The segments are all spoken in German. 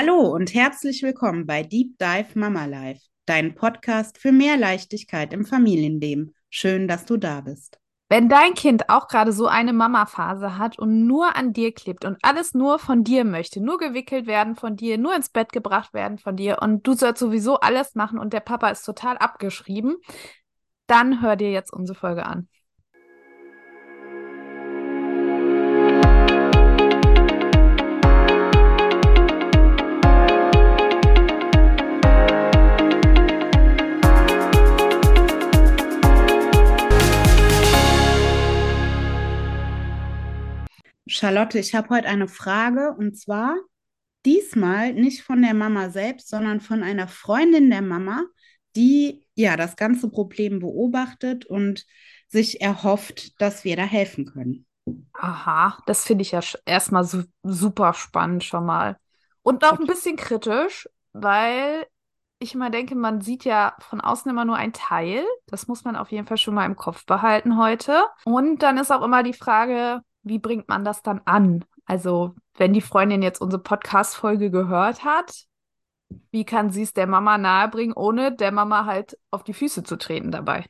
Hallo und herzlich willkommen bei Deep Dive Mama Life, dein Podcast für mehr Leichtigkeit im Familienleben. Schön, dass du da bist. Wenn dein Kind auch gerade so eine Mama-Phase hat und nur an dir klebt und alles nur von dir möchte, nur gewickelt werden von dir, nur ins Bett gebracht werden von dir und du sollst sowieso alles machen und der Papa ist total abgeschrieben, dann hör dir jetzt unsere Folge an. Charlotte, ich habe heute eine Frage und zwar diesmal nicht von der Mama selbst, sondern von einer Freundin der Mama, die ja das ganze Problem beobachtet und sich erhofft, dass wir da helfen können. Aha, das finde ich ja erstmal su super spannend schon mal. Und auch ein bisschen kritisch, weil ich immer denke, man sieht ja von außen immer nur ein Teil. Das muss man auf jeden Fall schon mal im Kopf behalten heute. Und dann ist auch immer die Frage, wie bringt man das dann an? Also, wenn die Freundin jetzt unsere Podcast-Folge gehört hat, wie kann sie es der Mama nahebringen, ohne der Mama halt auf die Füße zu treten dabei?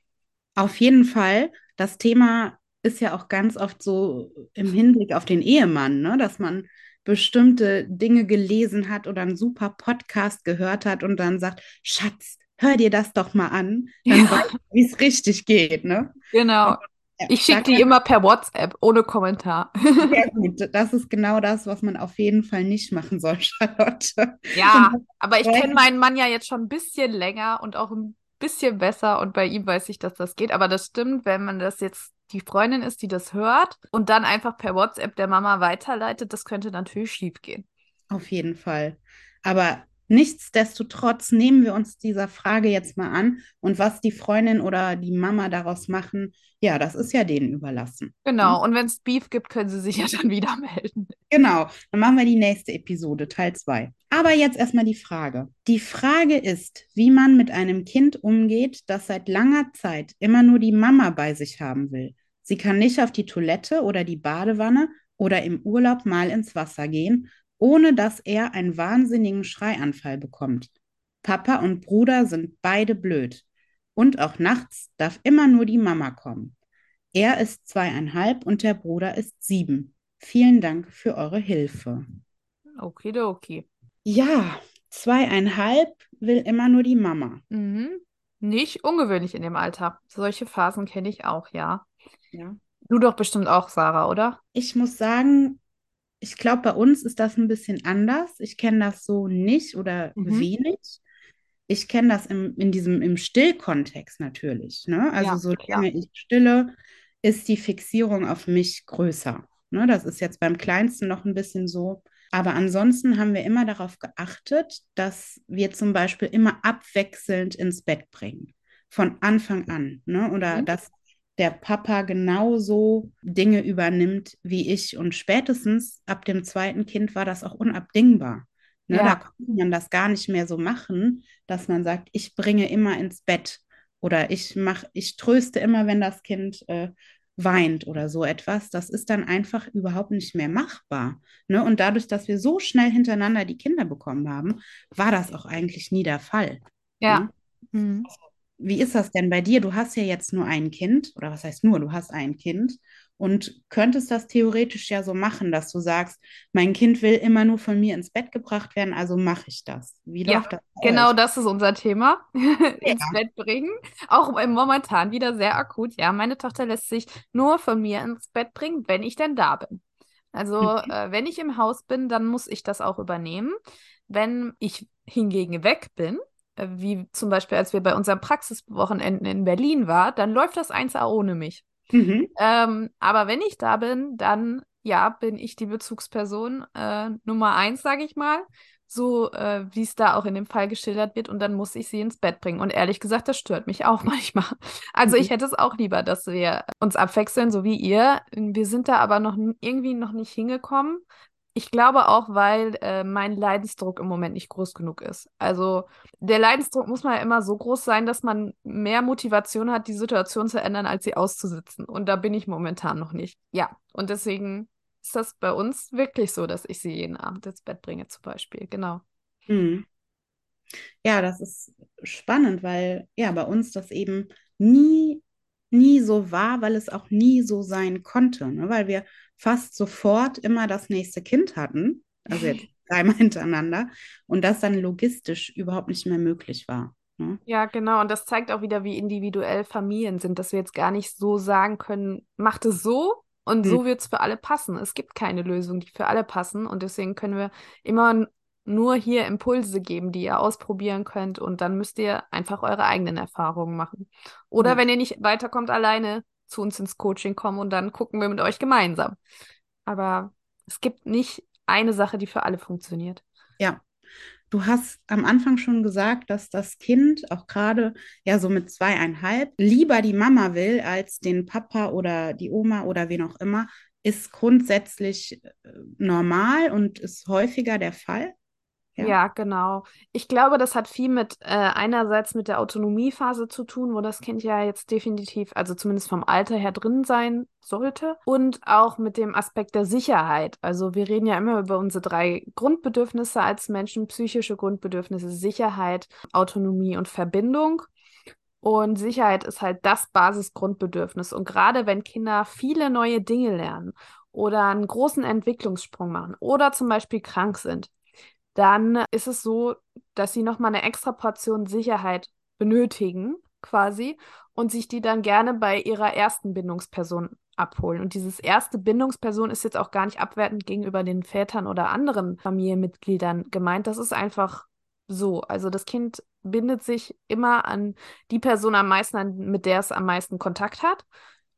Auf jeden Fall. Das Thema ist ja auch ganz oft so im Hinblick auf den Ehemann, ne? dass man bestimmte Dinge gelesen hat oder einen super Podcast gehört hat und dann sagt, Schatz, hör dir das doch mal an, dann ja. weißt du, wie es richtig geht, ne? Genau. Ja, ich schicke die immer per WhatsApp, ohne Kommentar. Sehr gut. Das ist genau das, was man auf jeden Fall nicht machen soll, Charlotte. Ja, aber ich kenne meinen Mann ja jetzt schon ein bisschen länger und auch ein bisschen besser und bei ihm weiß ich, dass das geht. Aber das stimmt, wenn man das jetzt die Freundin ist, die das hört und dann einfach per WhatsApp der Mama weiterleitet, das könnte natürlich schief gehen. Auf jeden Fall. Aber Nichtsdestotrotz nehmen wir uns dieser Frage jetzt mal an und was die Freundin oder die Mama daraus machen, ja, das ist ja denen überlassen. Genau, hm? und wenn es Beef gibt, können sie sich ja dann wieder melden. Genau, dann machen wir die nächste Episode, Teil 2. Aber jetzt erstmal die Frage. Die Frage ist, wie man mit einem Kind umgeht, das seit langer Zeit immer nur die Mama bei sich haben will. Sie kann nicht auf die Toilette oder die Badewanne oder im Urlaub mal ins Wasser gehen ohne dass er einen wahnsinnigen Schreianfall bekommt. Papa und Bruder sind beide blöd. Und auch nachts darf immer nur die Mama kommen. Er ist zweieinhalb und der Bruder ist sieben. Vielen Dank für eure Hilfe. Okay, okay. Ja, zweieinhalb will immer nur die Mama. Mhm. Nicht ungewöhnlich in dem Alter. Solche Phasen kenne ich auch, ja. Ja. Du doch bestimmt auch, Sarah, oder? Ich muss sagen, ich glaube, bei uns ist das ein bisschen anders. Ich kenne das so nicht oder mhm. wenig. Ich kenne das im, in diesem im Stillkontext natürlich. Ne? Also ja, solange ja. ich stille, ist die Fixierung auf mich größer. Ne? Das ist jetzt beim Kleinsten noch ein bisschen so. Aber ansonsten haben wir immer darauf geachtet, dass wir zum Beispiel immer abwechselnd ins Bett bringen. Von Anfang an. Ne? Oder mhm. dass der Papa genauso Dinge übernimmt wie ich. Und spätestens ab dem zweiten Kind war das auch unabdingbar. Ne, ja. Da konnte man das gar nicht mehr so machen, dass man sagt, ich bringe immer ins Bett oder ich mach, ich tröste immer, wenn das Kind äh, weint oder so etwas. Das ist dann einfach überhaupt nicht mehr machbar. Ne? Und dadurch, dass wir so schnell hintereinander die Kinder bekommen haben, war das auch eigentlich nie der Fall. Ja. Ne? Mhm. Wie ist das denn bei dir? Du hast ja jetzt nur ein Kind, oder was heißt nur, du hast ein Kind und könntest das theoretisch ja so machen, dass du sagst, mein Kind will immer nur von mir ins Bett gebracht werden, also mache ich das. Wie ja, läuft das? Genau, das ist unser Thema. ins Bett bringen. Auch momentan wieder sehr akut. Ja, meine Tochter lässt sich nur von mir ins Bett bringen, wenn ich denn da bin. Also, mhm. äh, wenn ich im Haus bin, dann muss ich das auch übernehmen. Wenn ich hingegen weg bin, wie zum Beispiel, als wir bei unserem Praxiswochenenden in Berlin waren, dann läuft das 1A ohne mich. Mhm. Ähm, aber wenn ich da bin, dann ja, bin ich die Bezugsperson äh, Nummer eins, sage ich mal, so äh, wie es da auch in dem Fall geschildert wird, und dann muss ich sie ins Bett bringen. Und ehrlich gesagt, das stört mich auch manchmal. Also mhm. ich hätte es auch lieber, dass wir uns abwechseln, so wie ihr. Wir sind da aber noch irgendwie noch nicht hingekommen. Ich glaube auch, weil äh, mein Leidensdruck im Moment nicht groß genug ist. Also der Leidensdruck muss mal immer so groß sein, dass man mehr Motivation hat, die Situation zu ändern, als sie auszusitzen. Und da bin ich momentan noch nicht. Ja, und deswegen ist das bei uns wirklich so, dass ich sie jeden Abend ins Bett bringe, zum Beispiel. Genau. Mhm. Ja, das ist spannend, weil ja bei uns das eben nie, nie so war, weil es auch nie so sein konnte, ne? Weil wir fast sofort immer das nächste Kind hatten, also jetzt dreimal hintereinander, und das dann logistisch überhaupt nicht mehr möglich war. Ne? Ja, genau. Und das zeigt auch wieder, wie individuell Familien sind, dass wir jetzt gar nicht so sagen können, macht es so und Hm. so wird es für alle passen. Es gibt keine Lösung, die für alle passen. Und deswegen können wir immer nur hier Impulse geben, die ihr ausprobieren könnt. Und dann müsst ihr einfach eure eigenen Erfahrungen machen. Oder Ja. wenn ihr nicht weiterkommt, alleine zu uns ins Coaching kommen und dann gucken wir mit euch gemeinsam. Aber es gibt nicht eine Sache, die für alle funktioniert. Ja, du hast am Anfang schon gesagt, dass das Kind auch gerade ja so mit zweieinhalb lieber die Mama will als den Papa oder die Oma oder wen auch immer. Ist grundsätzlich äh, normal und ist häufiger der Fall. Ja. Ja, genau. Ich glaube, das hat viel mit äh, einerseits mit der Autonomiephase zu tun, wo das Kind ja jetzt definitiv, also zumindest vom Alter her drin sein sollte, und auch mit dem Aspekt der Sicherheit. Also wir reden ja immer über unsere drei Grundbedürfnisse als Menschen, psychische Grundbedürfnisse, Sicherheit, Autonomie und Verbindung. Und Sicherheit ist halt das Basisgrundbedürfnis. Und gerade wenn Kinder viele neue Dinge lernen oder einen großen Entwicklungssprung machen oder zum Beispiel krank sind, dann ist es so, dass sie nochmal eine extra Portion Sicherheit benötigen, quasi, und sich die dann gerne bei ihrer ersten Bindungsperson abholen. Und dieses erste Bindungsperson ist jetzt auch gar nicht abwertend gegenüber den Vätern oder anderen Familienmitgliedern gemeint. Das ist einfach so. Also das Kind bindet sich immer an die Person am meisten, mit der es am meisten Kontakt hat.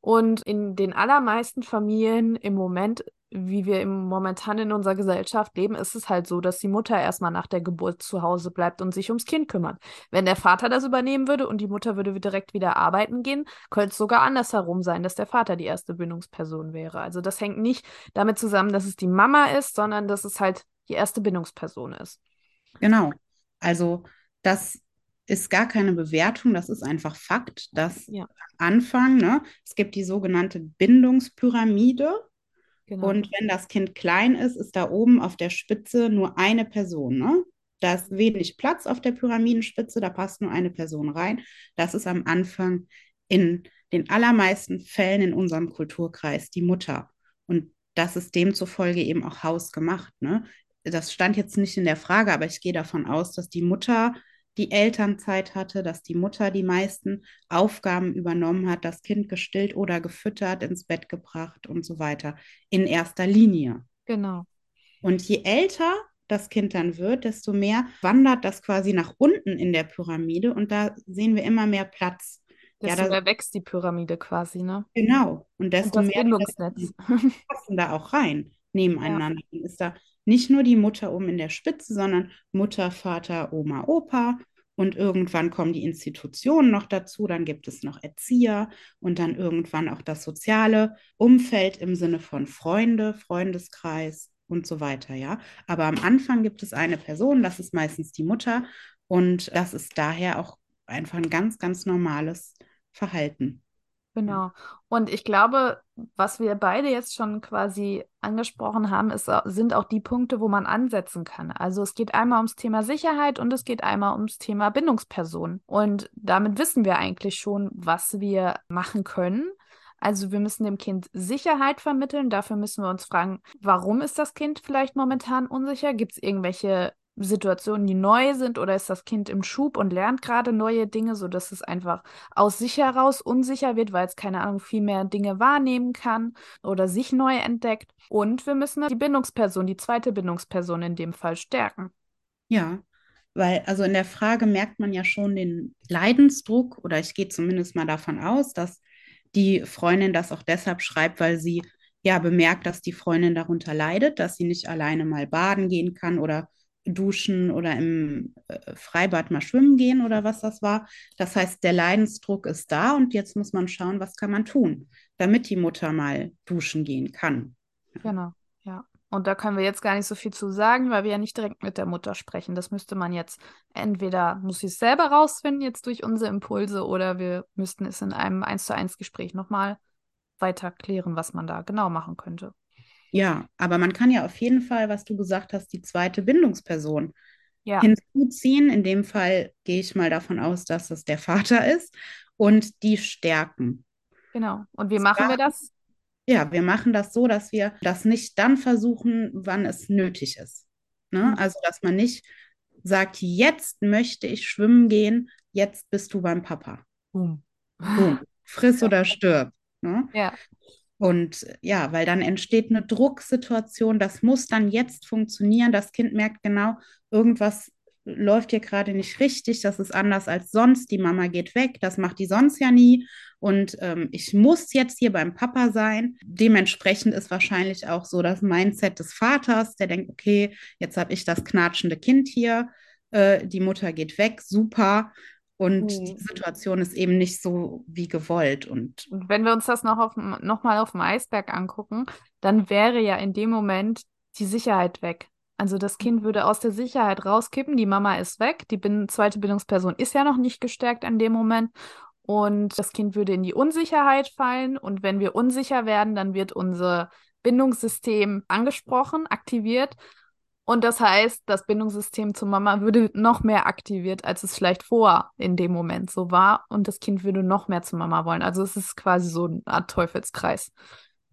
Und in den allermeisten Familien im Moment, wie wir im momentan in unserer Gesellschaft leben, ist es halt so, dass die Mutter erstmal nach der Geburt zu Hause bleibt und sich ums Kind kümmert. Wenn der Vater das übernehmen würde und die Mutter würde direkt wieder arbeiten gehen, könnte es sogar andersherum sein, dass der Vater die erste Bindungsperson wäre. Also das hängt nicht damit zusammen, dass es die Mama ist, sondern dass es halt die erste Bindungsperson ist. Genau. Also das ist gar keine Bewertung, das ist einfach Fakt, dass Ja. am Anfang, ne, es gibt die sogenannte Bindungspyramide. Genau. Und wenn das Kind klein ist, ist da oben auf der Spitze nur eine Person. Ne? Da ist wenig Platz auf der Pyramidenspitze, da passt nur eine Person rein. Das ist am Anfang in den allermeisten Fällen in unserem Kulturkreis die Mutter. Und das ist demzufolge eben auch hausgemacht. Ne? Das stand jetzt nicht in der Frage, aber ich gehe davon aus, dass die Mutter die Elternzeit hatte, dass die Mutter die meisten Aufgaben übernommen hat, das Kind gestillt oder gefüttert, ins Bett gebracht und so weiter, in erster Linie. Genau. Und je älter das Kind dann wird, desto mehr wandert das quasi nach unten in der Pyramide und da sehen wir immer mehr Platz. Desto ja, da, mehr wächst die Pyramide quasi, ne? genau. Und Und desto das mehr Bindungsnetz. passen da auch rein, nebeneinander. Dann ist da nicht nur die Mutter oben in der Spitze, sondern Mutter, Vater, Oma, Opa. Und irgendwann kommen die Institutionen noch dazu, dann gibt es noch Erzieher und dann irgendwann auch das soziale Umfeld im Sinne von Freunde, Freundeskreis und so weiter, ja. Aber am Anfang gibt es eine Person, das ist meistens die Mutter und das ist daher auch einfach ein ganz, ganz normales Verhalten. Genau. Und ich glaube, was wir beide jetzt schon quasi angesprochen haben, ist, sind auch die Punkte, wo man ansetzen kann. Also es geht einmal ums Thema Sicherheit und es geht einmal ums Thema Bindungsperson. Und damit wissen wir eigentlich schon, was wir machen können. Also wir müssen dem Kind Sicherheit vermitteln. Dafür müssen wir uns fragen, warum ist das Kind vielleicht momentan unsicher? Gibt es irgendwelche Situationen, die neu sind oder ist das Kind im Schub und lernt gerade neue Dinge, sodass es einfach aus sich heraus unsicher wird, weil es keine Ahnung viel mehr Dinge wahrnehmen kann oder sich neu entdeckt. Und wir müssen die Bindungsperson, die zweite Bindungsperson in dem Fall stärken. Ja, weil also in der Frage merkt man ja schon den Leidensdruck oder ich gehe zumindest mal davon aus, dass die Freundin das auch deshalb schreibt, weil sie ja bemerkt, dass die Freundin darunter leidet, dass sie nicht alleine mal baden gehen kann oder duschen oder im äh, Freibad mal schwimmen gehen oder was das war. Das heißt, der Leidensdruck ist da und jetzt muss man schauen, was kann man tun, damit die Mutter mal duschen gehen kann. Genau, ja. Und da können wir jetzt gar nicht so viel zu sagen, weil wir ja nicht direkt mit der Mutter sprechen. Das müsste man jetzt entweder muss sie es selber rausfinden, jetzt durch unsere Impulse, oder wir müssten es in einem 1 zu 1 Gespräch nochmal weiter klären, was man da genau machen könnte. Ja, aber man kann ja auf jeden Fall, was du gesagt hast, die zweite Bindungsperson Ja. hinzuziehen. In dem Fall gehe ich mal davon aus, dass es der Vater ist und die stärken. Genau. Und wie machen wir das? Ja, wir machen das so, dass wir das nicht dann versuchen, wann es nötig ist. Ne? Mhm. Also, dass man nicht sagt, jetzt möchte ich schwimmen gehen, jetzt bist du beim Papa. Boom. Boom. Friss oder stirb. Ne? Ja. Und ja, weil dann entsteht eine Drucksituation, das muss dann jetzt funktionieren. Das Kind merkt genau, irgendwas läuft hier gerade nicht richtig, das ist anders als sonst. Die Mama geht weg, das macht die sonst ja nie. Und ähm, ich muss jetzt hier beim Papa sein. Dementsprechend ist wahrscheinlich auch so das Mindset des Vaters, der denkt, okay, jetzt habe ich das knatschende Kind hier, äh, die Mutter geht weg, super. Und Mhm. die Situation ist eben nicht so wie gewollt. Und Und wenn wir uns das noch, auf, dem- noch mal auf dem Eisberg angucken, dann wäre ja in dem Moment die Sicherheit weg. Also das Kind würde aus der Sicherheit rauskippen, die Mama ist weg, die bin zweite Bindungsperson ist ja noch nicht gestärkt in dem Moment und das Kind würde in die Unsicherheit fallen und wenn wir unsicher werden, dann wird unser Bindungssystem angesprochen, aktiviert und das heißt, das Bindungssystem zur Mama würde noch mehr aktiviert, als es vielleicht vorher in dem Moment so war. Und das Kind würde noch mehr zur Mama wollen. Also es ist quasi so eine Art Teufelskreis.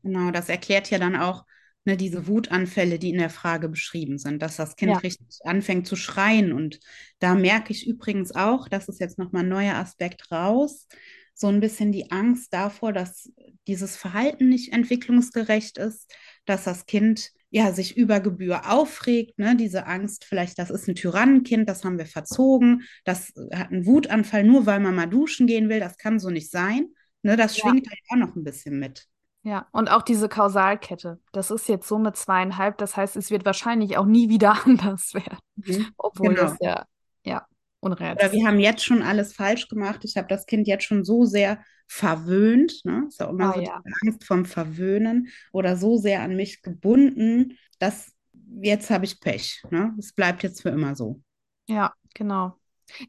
Genau, das erklärt ja dann auch ne, diese Wutanfälle, die in der Frage beschrieben sind, dass das Kind Ja. richtig anfängt zu schreien. Und da merke ich übrigens auch, das ist jetzt nochmal ein neuer Aspekt raus, so ein bisschen die Angst davor, dass dieses Verhalten nicht entwicklungsgerecht ist, dass das Kind ja sich über Gebühr aufregt, ne? Diese Angst, vielleicht, das ist ein Tyrannenkind, das haben wir verzogen, das hat einen Wutanfall, nur weil man mal duschen gehen will, das kann so nicht sein. Ne? Das Ja. schwingt halt auch noch ein bisschen mit. Ja, und auch diese Kausalkette. Das ist jetzt so mit zweieinhalb. Das heißt, es wird wahrscheinlich auch nie wieder anders werden. Mhm. Obwohl Genau. das ja, ja, Oder unrealistisch wir haben jetzt schon alles falsch gemacht. Ich habe das Kind jetzt schon so sehr verwöhnt. Ne? Ist ja immer Ah, so ja. die Angst vom Verwöhnen oder so sehr an mich gebunden, dass jetzt habe ich Pech. Ne? Es bleibt jetzt für immer so. Ja, genau.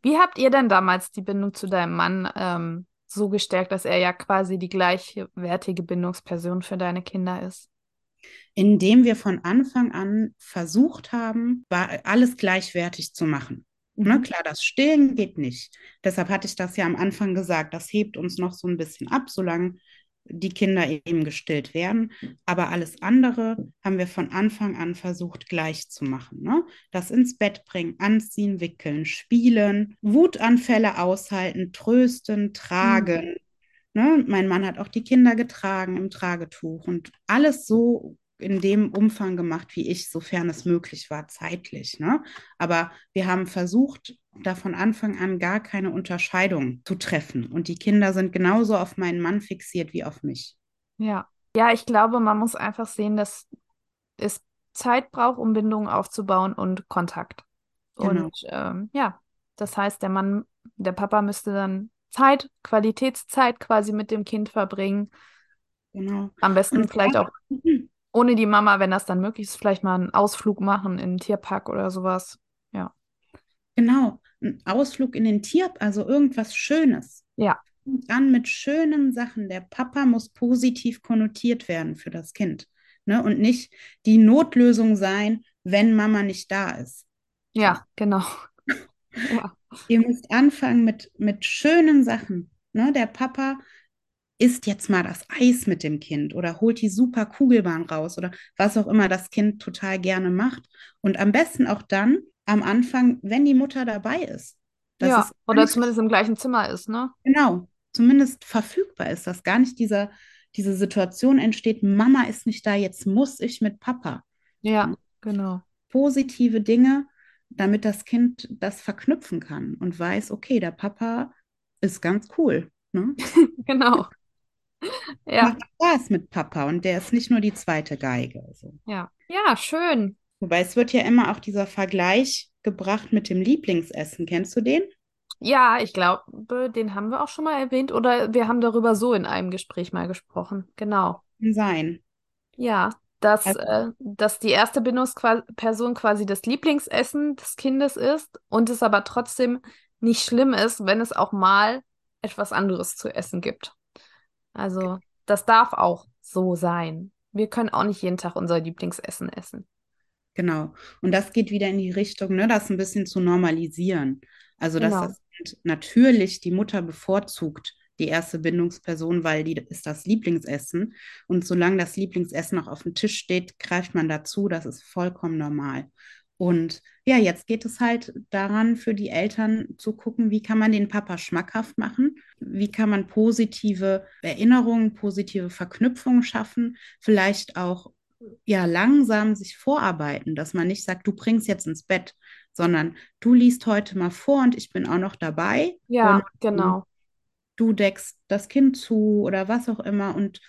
Wie habt ihr denn damals die Bindung zu deinem Mann ähm, so gestärkt, dass er ja quasi die gleichwertige Bindungsperson für deine Kinder ist? Indem wir von Anfang an versucht haben, alles gleichwertig zu machen. Ne, Mhm. klar, das Stillen geht nicht. Deshalb hatte ich das ja am Anfang gesagt. Das hebt uns noch so ein bisschen ab, solange die Kinder eben gestillt werden. Aber alles andere haben wir von Anfang an versucht gleich zu machen. Ne? Das ins Bett bringen, anziehen, wickeln, spielen, Wutanfälle aushalten, trösten, tragen. Ne? Mein Mann hat auch die Kinder getragen im Tragetuch und alles so in dem Umfang gemacht, wie ich, sofern es möglich war, zeitlich. Ne? Aber wir haben versucht, da von Anfang an gar keine Unterscheidung zu treffen. Und die Kinder sind genauso auf meinen Mann fixiert wie auf mich. Ja. Ja, ich glaube, man muss einfach sehen, dass es Zeit braucht, um Bindungen aufzubauen und Kontakt. Genau. Und ähm, ja, das heißt, der Mann, der Papa müsste dann Zeit, Qualitätszeit quasi mit dem Kind verbringen. Genau. Am besten Und vielleicht auch ohne die Mama, wenn das dann möglich ist, vielleicht mal einen Ausflug machen in den Tierpark oder sowas. Ja. Genau, ein Ausflug in den Tier, also irgendwas Schönes. Ja. Fängt an mit schönen Sachen. Der Papa muss positiv konnotiert werden für das Kind. Ne? Und nicht die Notlösung sein, wenn Mama nicht da ist. Ja, genau. Ja. Ihr müsst anfangen mit, mit schönen Sachen. Ne? Der Papa isst jetzt mal das Eis mit dem Kind oder holt die super Kugelbahn raus oder was auch immer das Kind total gerne macht. Und am besten auch dann am Anfang, wenn die Mutter dabei ist. Ja, oder zumindest im gleichen Zimmer ist, ne? Genau, zumindest verfügbar ist, dass gar nicht dieser, diese Situation entsteht, Mama ist nicht da, jetzt muss ich mit Papa. Ja, genau. Positive Dinge, damit das Kind das verknüpfen kann und weiß, okay, der Papa ist ganz cool. Ne? Genau. Ja, Macht Spaß mit Papa und der ist nicht nur die zweite Geige. Also. ja. Ja, schön. Wobei es wird ja immer auch dieser Vergleich gebracht mit dem Lieblingsessen. Kennst du den? Ja, ich glaube, den haben wir auch schon mal erwähnt oder wir haben darüber so in einem Gespräch mal gesprochen. Genau. Kann sein. Ja, dass, Also- äh, dass die erste Bindungsperson quasi das Lieblingsessen des Kindes ist und es aber trotzdem nicht schlimm ist, wenn es auch mal etwas anderes zu essen gibt. Also, das darf auch so sein. Wir können auch nicht jeden Tag unser Lieblingsessen essen. Genau. Und das geht wieder in die Richtung, ne, das ein bisschen zu normalisieren. Also, dass Genau. das natürlich die Mutter bevorzugt, die erste Bindungsperson, weil die ist das Lieblingsessen. Und solange das Lieblingsessen noch auf dem Tisch steht, greift man dazu. Das ist vollkommen normal. Und ja, jetzt geht es halt daran, für die Eltern zu gucken, wie kann man den Papa schmackhaft machen? Wie kann man positive Erinnerungen, positive Verknüpfungen schaffen? Vielleicht auch ja langsam sich vorarbeiten, dass man nicht sagt, du bringst jetzt ins Bett, sondern du liest heute mal vor und ich bin auch noch dabei Ja, genau. du deckst das Kind zu oder was auch immer und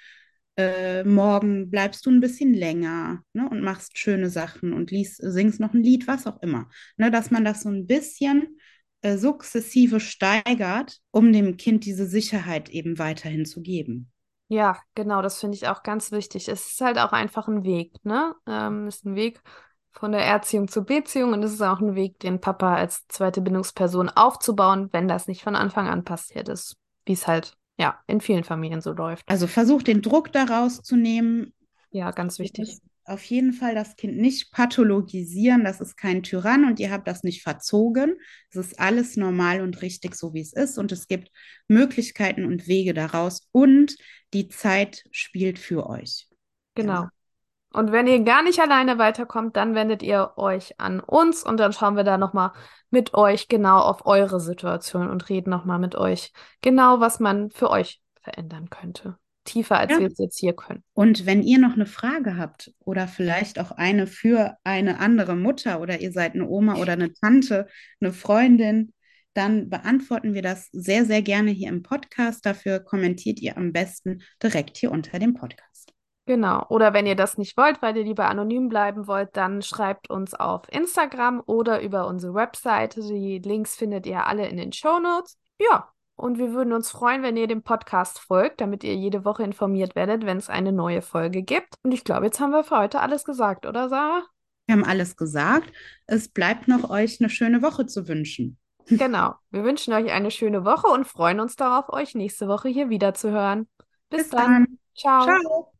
äh, morgen bleibst du ein bisschen länger ne, und machst schöne Sachen und liest, singst noch ein Lied, was auch immer. Ne, dass man das so ein bisschen äh, sukzessive steigert, um dem Kind diese Sicherheit eben weiterhin zu geben. Ja, genau, das finde ich auch ganz wichtig. Es ist halt auch einfach ein Weg, ne? Ähm, es ist ein Weg von der Erziehung zur Beziehung und es ist auch ein Weg, den Papa als zweite Bindungsperson aufzubauen, wenn das nicht von Anfang an passiert ist, wie es halt, ja, in vielen Familien so läuft. Also versuch den Druck daraus zu nehmen, Ja, ganz wichtig. auf jeden Fall das Kind nicht pathologisieren. Das ist kein Tyrann und ihr habt das nicht verzogen. Es ist alles normal und richtig, so wie es ist. Und es gibt Möglichkeiten und Wege daraus. Und die Zeit spielt für euch. Genau. Und wenn ihr gar nicht alleine weiterkommt, dann wendet ihr euch an uns und dann schauen wir da nochmal mit euch genau auf eure Situation und reden nochmal mit euch genau, was man für euch verändern könnte. Tiefer, als Ja. wir es jetzt hier können. Und wenn ihr noch eine Frage habt oder vielleicht auch eine für eine andere Mutter oder ihr seid eine Oma oder eine Tante, eine Freundin, dann beantworten wir das sehr, sehr gerne hier im Podcast. Dafür kommentiert ihr am besten direkt hier unter dem Podcast. Genau. Oder wenn ihr das nicht wollt, weil ihr lieber anonym bleiben wollt, dann schreibt uns auf Instagram oder über unsere Webseite. Die Links findet ihr alle in den Show Notes. Ja. Und wir würden uns freuen, wenn ihr dem Podcast folgt, damit ihr jede Woche informiert werdet, wenn es eine neue Folge gibt. Und ich glaube, jetzt haben wir für heute alles gesagt, oder Sarah? Wir haben alles gesagt. Es bleibt noch euch eine schöne Woche zu wünschen. Genau. Wir wünschen euch eine schöne Woche und freuen uns darauf, euch nächste Woche hier wieder zu hören. Bis, Bis dann. dann. Ciao. Ciao.